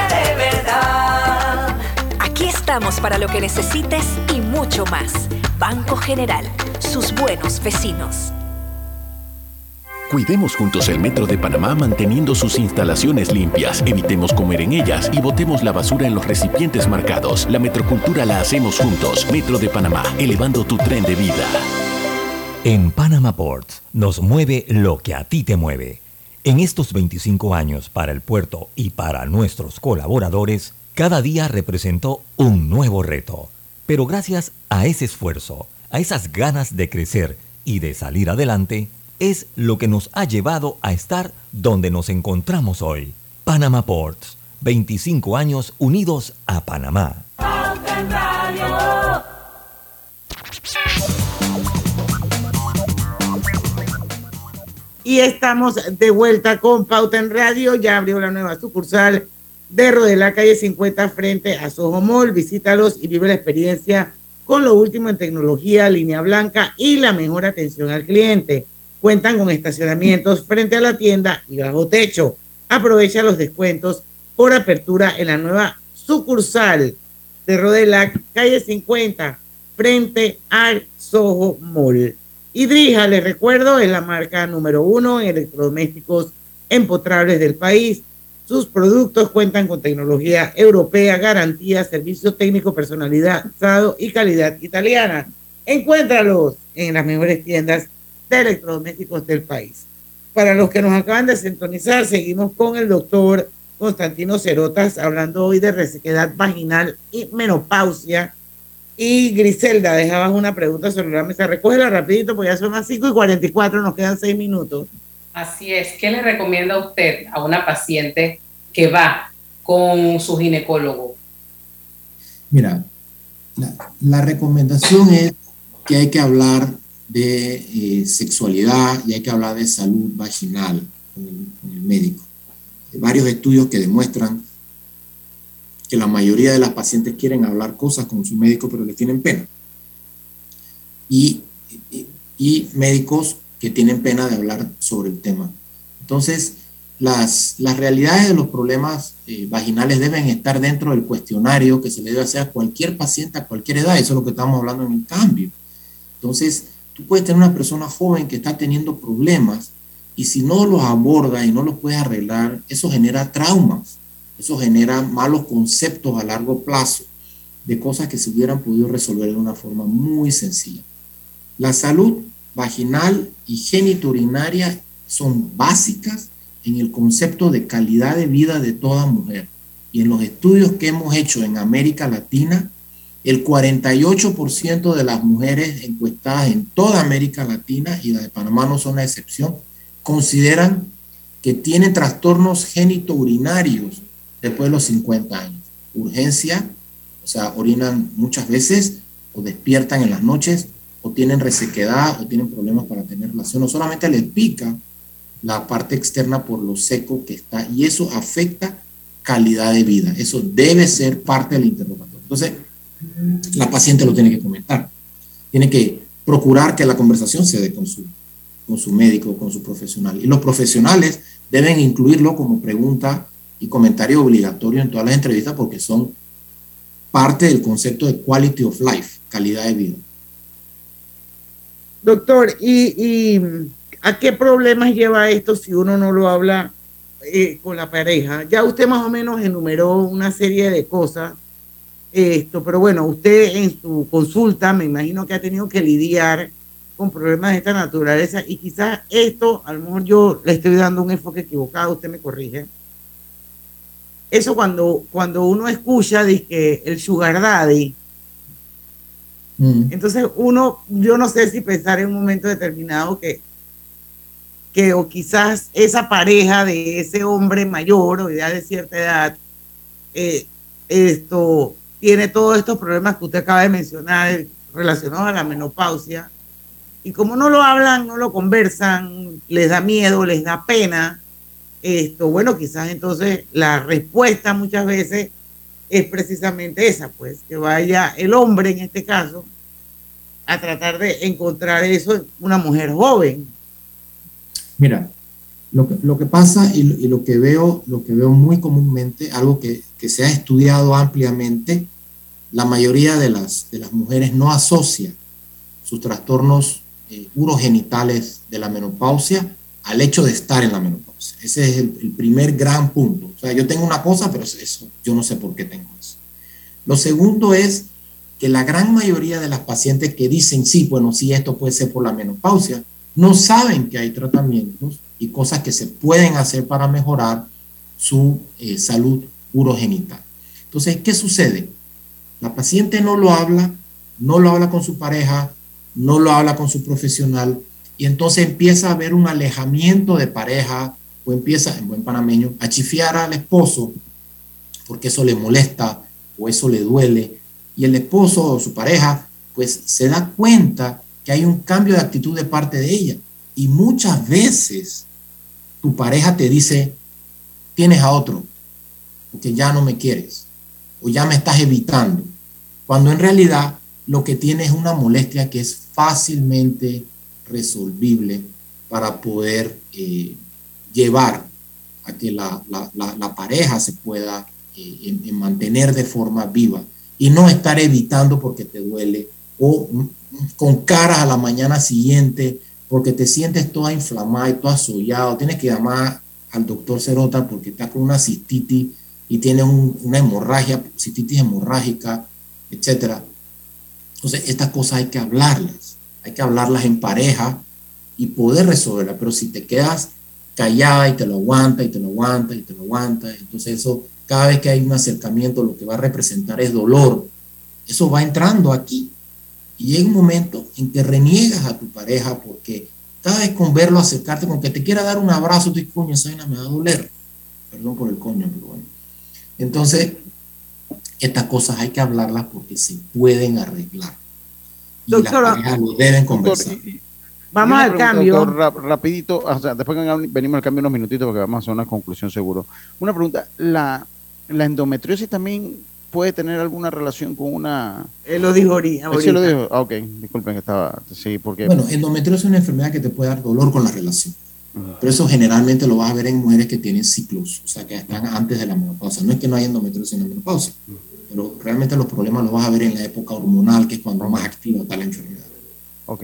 estamos para lo que necesites y mucho más. Banco General, sus buenos vecinos. Cuidemos juntos el Metro de Panamá manteniendo sus instalaciones limpias, evitemos comer en ellas y botemos la basura en los recipientes marcados. La metrocultura la hacemos juntos. Metro de Panamá, elevando tu tren de vida. En Panama Ports nos mueve lo que a ti te mueve. En estos 25 años para el puerto y para nuestros colaboradores, cada día representó un nuevo reto. Pero gracias a ese esfuerzo, a esas ganas de crecer y de salir adelante, es lo que nos ha llevado a estar donde nos encontramos hoy. Panama Ports, 25 años unidos a Panamá. Y estamos de vuelta con Pauta en Radio. Ya abrió la nueva sucursal de Rodela, calle 50, frente a Soho Mall. Visítalos y vive la experiencia con lo último en tecnología, línea blanca y la mejor atención al cliente. Cuentan con estacionamientos frente a la tienda y bajo techo. Aprovecha los descuentos por apertura en la nueva sucursal de Rodela, calle 50, frente al Soho Mall. Idrija, les recuerdo, es la marca número uno en electrodomésticos empotrables del país. Sus productos cuentan con tecnología europea, garantía, servicio técnico personalizado y calidad italiana. Encuéntralos en las mejores tiendas de electrodomésticos del país. Para los que nos acaban de sintonizar, seguimos con el doctor Constantino Cerotas hablando hoy de resequedad vaginal y menopausia Y Griselda, dejabas una pregunta sobre la mesa. Recógela rapidito, porque ya son las 5 y 44, nos quedan 6 minutos. Así es. ¿Qué le recomienda usted a una paciente que va con su ginecólogo? Mira, la, recomendación es que hay que hablar de eh, sexualidad y hay que hablar de salud vaginal con el, médico. Hay varios estudios que demuestran que la mayoría de las pacientes quieren hablar cosas con su médico, pero le tienen pena. Y, y médicos que tienen pena de hablar sobre el tema. Entonces, las, las realidades de los problemas eh, vaginales deben estar dentro del cuestionario que se le debe hacer a cualquier paciente a cualquier edad. Eso es lo que estamos hablando en el cambio. Entonces, tú puedes tener una persona joven que está teniendo problemas y si no los aborda y no los puedes arreglar, eso genera traumas, eso genera malos conceptos a largo plazo de cosas que se hubieran podido resolver de una forma muy sencilla. La salud vaginal y genitourinaria son básicas en el concepto de calidad de vida de toda mujer. Y en los estudios que hemos hecho en América Latina, el 48% de las mujeres encuestadas en toda América Latina, y la de Panamá no son la excepción, consideran que tienen trastornos genitourinarios después de los 50 años. Urgencia, o sea, orinan muchas veces o despiertan en las noches o tienen resequedad o tienen problemas para tener relación. No solamente les pica la parte externa por lo seco que está y eso afecta calidad de vida. Eso debe ser parte del interrogatorio. Entonces, la paciente lo tiene que comentar. Tiene que procurar que la conversación se dé con su, con su médico, con su profesional. Y los profesionales deben incluirlo como pregunta y comentario obligatorio en todas las entrevistas porque son parte del concepto de quality of life, calidad de vida. Doctor, ¿y, y a qué problemas lleva esto si uno no lo habla eh, con la pareja? Ya usted más o menos enumeró una serie de cosas, esto, pero bueno, usted en su consulta me imagino que ha tenido que lidiar con problemas de esta naturaleza y quizás esto, a lo yo le estoy dando un enfoque equivocado, usted me corrige. Eso cuando, cuando uno escucha de que el sugar daddy, entonces uno, yo no sé si pensar en un momento determinado que, que o quizás esa pareja de ese hombre mayor o ya de cierta edad, eh, esto tiene todos estos problemas que usted acaba de mencionar relacionados a la menopausia. Y como no lo hablan, no lo conversan, les da miedo, les da pena, esto, bueno, quizás entonces la respuesta muchas veces es precisamente esa, pues, que vaya el hombre en este caso a tratar de encontrar eso en una mujer joven. Mira, lo que, pasa y, y, lo que veo, lo que veo muy comúnmente, algo que, que, se ha estudiado ampliamente, la mayoría de las, de las mujeres no asocia sus trastornos eh, urogenitales de la menopausia al hecho de estar en la menopausia. Ese es el, primer gran punto. O sea, yo tengo una cosa, pero eso, yo no sé por qué tengo eso. Lo segundo es que la gran mayoría de las pacientes que dicen, sí, bueno, sí, esto puede ser por la menopausia, no saben que hay tratamientos y cosas que se pueden hacer para mejorar su eh, salud urogenital. Entonces, ¿qué sucede? La paciente no lo habla, no lo habla con su pareja, no lo habla con su profesional y entonces empieza a haber un alejamiento de pareja empieza, en buen panameño, a chifiar al esposo porque eso le molesta o eso le duele. Y el esposo o su pareja pues se da cuenta que hay un cambio de actitud de parte de ella. Y muchas veces tu pareja te dice tienes a otro porque ya no me quieres o ya me estás evitando cuando en realidad lo que tiene es una molestia que es fácilmente resolvible para poder eh, llevar a que la, la, pareja se pueda eh, en, en mantener de forma viva y no estar evitando porque te duele o con caras a la mañana siguiente porque te sientes toda inflamada y toda asollado. Tienes que llamar al doctor Cerota porque está con una cistitis y tiene un, una hemorragia, cistitis hemorrágica, etc. Entonces, estas cosas hay que hablarlas. Hay que hablarlas en pareja y poder resolverlas. Pero si te quedas callada y te lo aguanta y te lo aguanta y te lo aguanta, entonces eso cada vez que hay un acercamiento lo que va a representar es dolor Eso va entrando aquí. Y llega un momento en que reniegas a tu pareja porque cada vez con verlo acercarte, con que te quiera dar un abrazo, tu coño, esa vaina me va a doler. Perdón por el coño, pero bueno. Entonces, estas cosas hay que hablarlas porque se pueden arreglar. Y Doctora, las parejas lo deben conversar. Y una al pregunta, cambio. doctor, rap- rapidito, o sea, después venimos al cambio unos minutitos porque vamos a hacer una conclusión seguro. Una pregunta, ¿la, la endometriosis también puede tener alguna relación con una... Él lo dijo ahorita. Él sí lo dijo, ah, ok, disculpen que estaba, sí, porque... Bueno, endometriosis es una enfermedad que te puede dar dolor con la relación. Pero eso generalmente lo vas a ver en mujeres que tienen ciclos, o sea, que están antes de la menopausa. No es que no hay endometriosis en la menopausa, pero realmente los problemas los vas a ver en la época hormonal, que es cuando más activa está la enfermedad. Ok.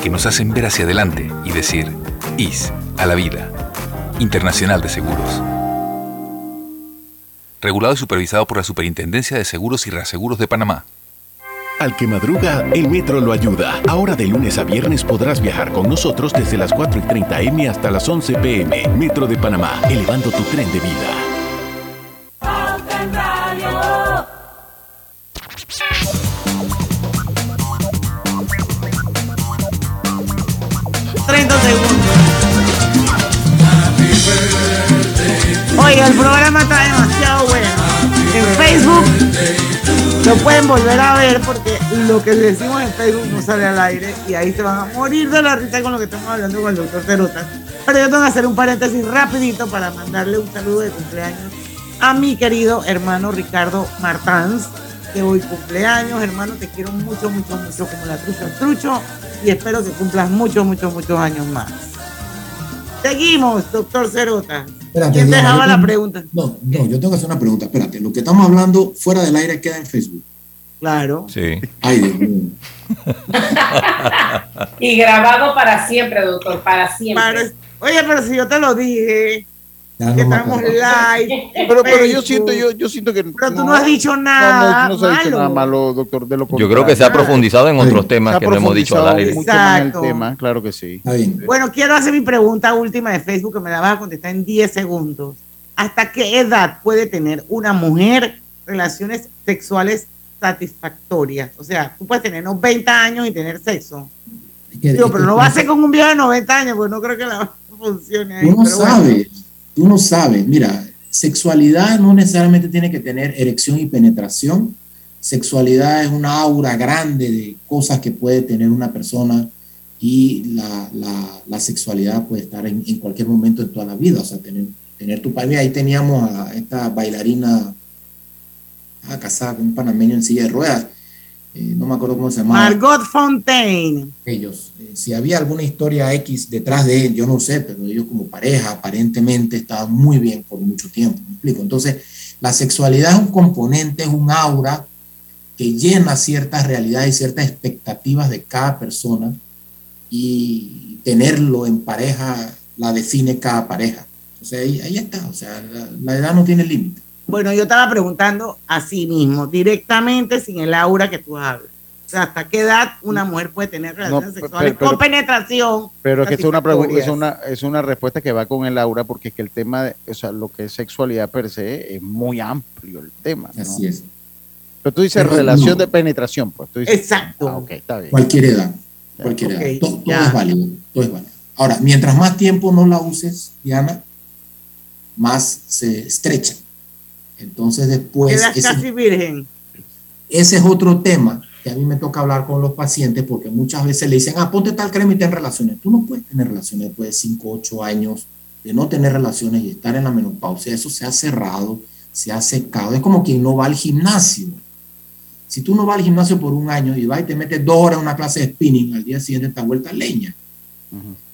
que nos hacen ver hacia adelante y decir, IS a la vida. Internacional de Seguros. Regulado y supervisado por la Superintendencia de Seguros y Reaseguros de Panamá. Al que madruga, el metro lo ayuda. Ahora de lunes a viernes podrás viajar con nosotros desde las 4 y 30 M hasta las 11 PM. Metro de Panamá, elevando tu tren de vida. El programa está demasiado bueno. En Facebook lo pueden volver a ver porque lo que decimos en Facebook no sale al aire y ahí se van a morir de la risa con lo que estamos hablando con el doctor Cerota. Pero yo tengo que hacer un paréntesis rapidito para mandarle un saludo de cumpleaños a mi querido hermano Ricardo Martans, que hoy cumpleaños. Hermano, te quiero mucho, mucho, mucho como la trucha trucho y espero que cumplas muchos, muchos, muchos años más. Seguimos, doctor Cerota. Espérate, ¿Quién dejaba la pregunta? No, no, yo tengo que hacer una pregunta. Espérate, lo que estamos hablando fuera del aire queda en Facebook. Claro. Sí. Ay, Dios mío. Y grabado para siempre, doctor, para siempre. Para- Oye, pero si yo te lo dije, Ya no estamos live. Pero, pero yo siento, yo, yo siento que. Pero tú no has dicho nada No, no, no se ha dicho malo. nada malo, doctor. De lo Yo creo que se ha profundizado en otros temas que no hemos dicho al aire. mucho más en el Exacto. tema, claro que sí. Bueno, quiero hacer mi pregunta última de Facebook que me la vas a contestar en 10 segundos. ¿Hasta qué edad puede tener una mujer relaciones sexuales satisfactorias? O sea, tú puedes tener 90 años y tener sexo. Es que- Digo, pero no va a ser con un viejo de 90 años, pues no creo que la funcione ahí. Tú no pero bueno. Tú no. Mira, sexualidad no necesariamente tiene que tener erección y penetración. Sexualidad es una aura grande de cosas que puede tener una persona y la, la- sexualidad puede estar en, cualquier momento de toda la vida. O sea, tener, tener tu pareja. Ahí teníamos a esta bailarina ah, casada con un panameño en silla de ruedas. Eh, no me acuerdo cómo se llamaba Margot Fontaine. ellos. Eh, si había alguna historia X detrás de él, yo no sé, pero ellos como pareja aparentemente estaban muy bien por mucho tiempo. ¿Me explico? Entonces, la sexualidad es un componente, es un aura que llena ciertas realidades y ciertas expectativas de cada persona y tenerlo en pareja la define cada pareja. O sea, ahí, ahí está. O sea, la, la edad no tiene límite. Bueno, yo estaba preguntando a sí mismo, directamente sin el aura que tú hablas. O sea, ¿hasta qué edad una mujer puede tener relaciones sexuales pero- con penetración? Pero es que es una, es, una, es una respuesta que va con el aura, porque es que el tema, de, o sea, lo que es sexualidad per se es muy amplio el tema. ¿no? Así es. Pero tú dices Pero relación no. de penetración, pues tú dices. Exacto. Ah, ok, está bien. Cualquier edad. Cualquier edad. To- Todo, ya. es válido. Todo es válido. Ahora, mientras más tiempo no la uses, Diana, más se estrecha. Entonces después, Quedas ese, casi virgen. ese es otro tema que a mí me toca hablar con los pacientes porque muchas veces le dicen, ah, ponte tal crema y ten relaciones. Tú no puedes tener relaciones después de 5, 8 años de no tener relaciones y estar en la menopausia. Eso se ha cerrado, se ha secado. Es como quien no va al gimnasio. Si tú no vas al gimnasio por un año y vas y te metes dos horas en una clase de spinning, al día siguiente está vuelta a leña.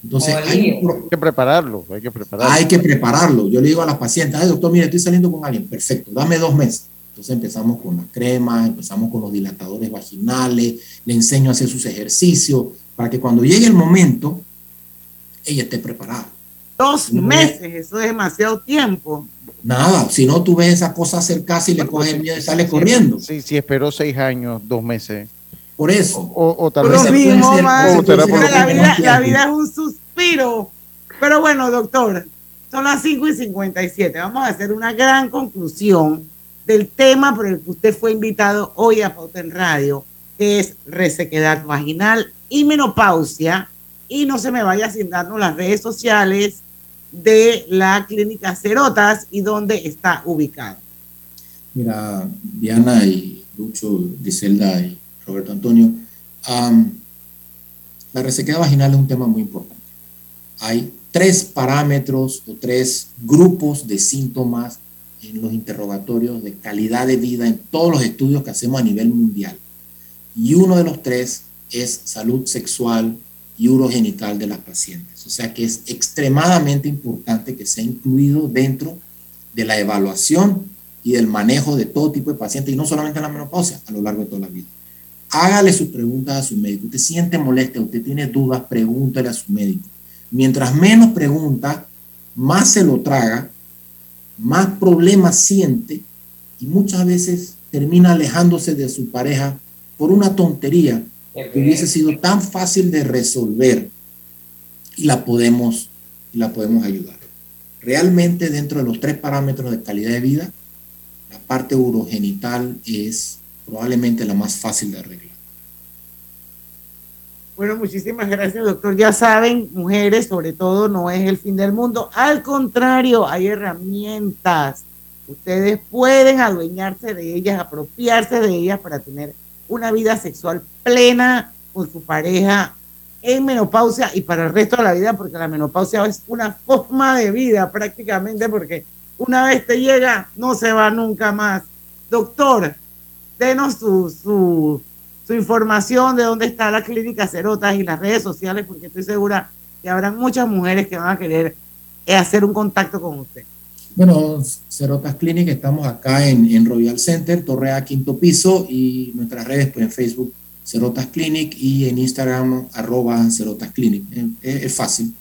Entonces hay, un que prepararlo, hay que prepararlo. hay que prepararlo. Yo le digo a las pacientes, ay doctor, mire, estoy saliendo con alguien, perfecto, dame dos meses. Entonces empezamos con las cremas, empezamos con los dilatadores vaginales, le enseño a hacer sus ejercicios para que cuando llegue el momento, ella esté preparada. Dos No. meses, eso es demasiado tiempo. Nada, si no tú ves esa cosa acercarse y le coges miedo y sales corriendo. Sí, sí, esperó seis años, dos meses. Por eso. O, o tal Por vez. mismo, ser- man. o será por- la, vida, la vida es un suspiro. Pero bueno, doctor, son las 5 y 57. Vamos a hacer una gran conclusión del tema por el que usted fue invitado hoy a Pauta en Radio, que es resequedad vaginal y menopausia. Y no se me vaya sin darnos las redes sociales de la clínica Cerotas y dónde está ubicado. Mira, Diana y Lucho, Griselda y Roberto Antonio, la resequedad vaginal es un tema muy importante. Hay tres parámetros o tres grupos de síntomas en los interrogatorios de calidad de vida en todos los estudios que hacemos a nivel mundial. Y uno de los tres es salud sexual y urogenital de las pacientes. O sea que es extremadamente importante que sea incluido dentro de la evaluación y del manejo de todo tipo de pacientes, y no solamente en la menopausia, a lo largo de toda la vida. Hágale sus preguntas a su médico. Usted siente molestia, usted tiene dudas, pregúntale a su médico. Mientras menos pregunta, más se lo traga, más problemas siente y muchas veces termina alejándose de su pareja por una tontería que hubiese sido tan fácil de resolver y la podemos, y la podemos ayudar. Realmente dentro de los tres parámetros de calidad de vida, la parte urogenital es probablemente la más fácil de arreglar. Bueno, muchísimas gracias, doctor. Ya saben, mujeres, sobre todo, no es el fin del mundo. Al contrario, hay herramientas. Ustedes pueden adueñarse de ellas, apropiarse de ellas para tener una vida sexual plena con su pareja en menopausia y para el resto de la vida, porque la menopausia es una forma de vida prácticamente, porque una vez te llega, no se va nunca más. Doctor, denos su, su, su información de dónde está la clínica Cerotas y las redes sociales, porque estoy segura que habrán muchas mujeres que van a querer eh, hacer un contacto con usted. Bueno, Cerotas Clinic, estamos acá en, en Royal Center, Torre A, quinto piso, y nuestras redes, pues en Facebook, Cerotas Clinic, y en Instagram, arroba Cerotas Clinic. Eh, Es, es fácil.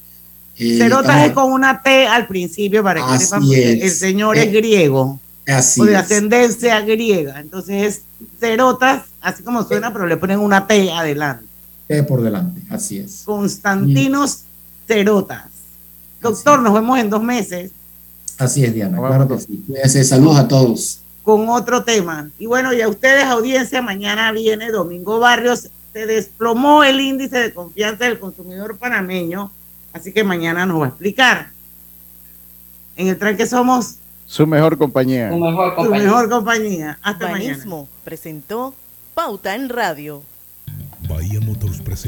Eh, Cerotas estamos- es con una T al principio para que sepan, el señor Eh, es griego, Así o de es. ascendencia griega. Entonces es Cerotas, así como suena, pero le ponen una T adelante. Eh, por delante, así es. Constantinos Cerotas. Doctor, nos vemos en dos meses Así es, Diana, claro que sí. Cuídense, saludos a todos. con otro tema. Y bueno, y a ustedes, audiencia, mañana viene Domingo Barrios. Se desplomó el índice de confianza del consumidor panameño, así que mañana nos va a explicar. En el tranque somos Su mejor compañía. Tu mejor su compañía. mejor compañía. Hasta mañana. Banismo presentó Pauta en Radio. Bahía Motors presenta.